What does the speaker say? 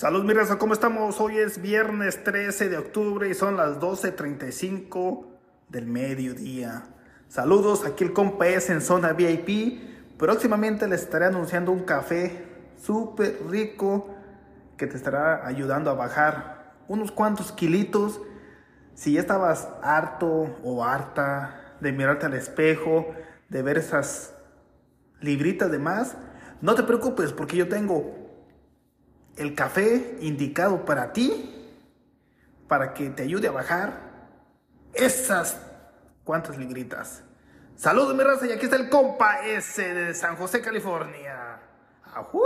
Salud, mi raza, ¿cómo estamos? Hoy es viernes 13 de octubre y son las 12.35 del mediodía. Saludos, aquí el compa es en zona VIP. Próximamente les estaré anunciando un café súper rico que te estará ayudando a bajar unos cuantos kilitos. Si ya estabas harto o harta de mirarte al espejo, de ver esas libritas de más, no te preocupes porque yo tengo el café indicado para ti, para que te ayude a bajar esas cuantas libritas. Saludos mi raza y aquí está el compa ese de San José, California. ¡Ajú!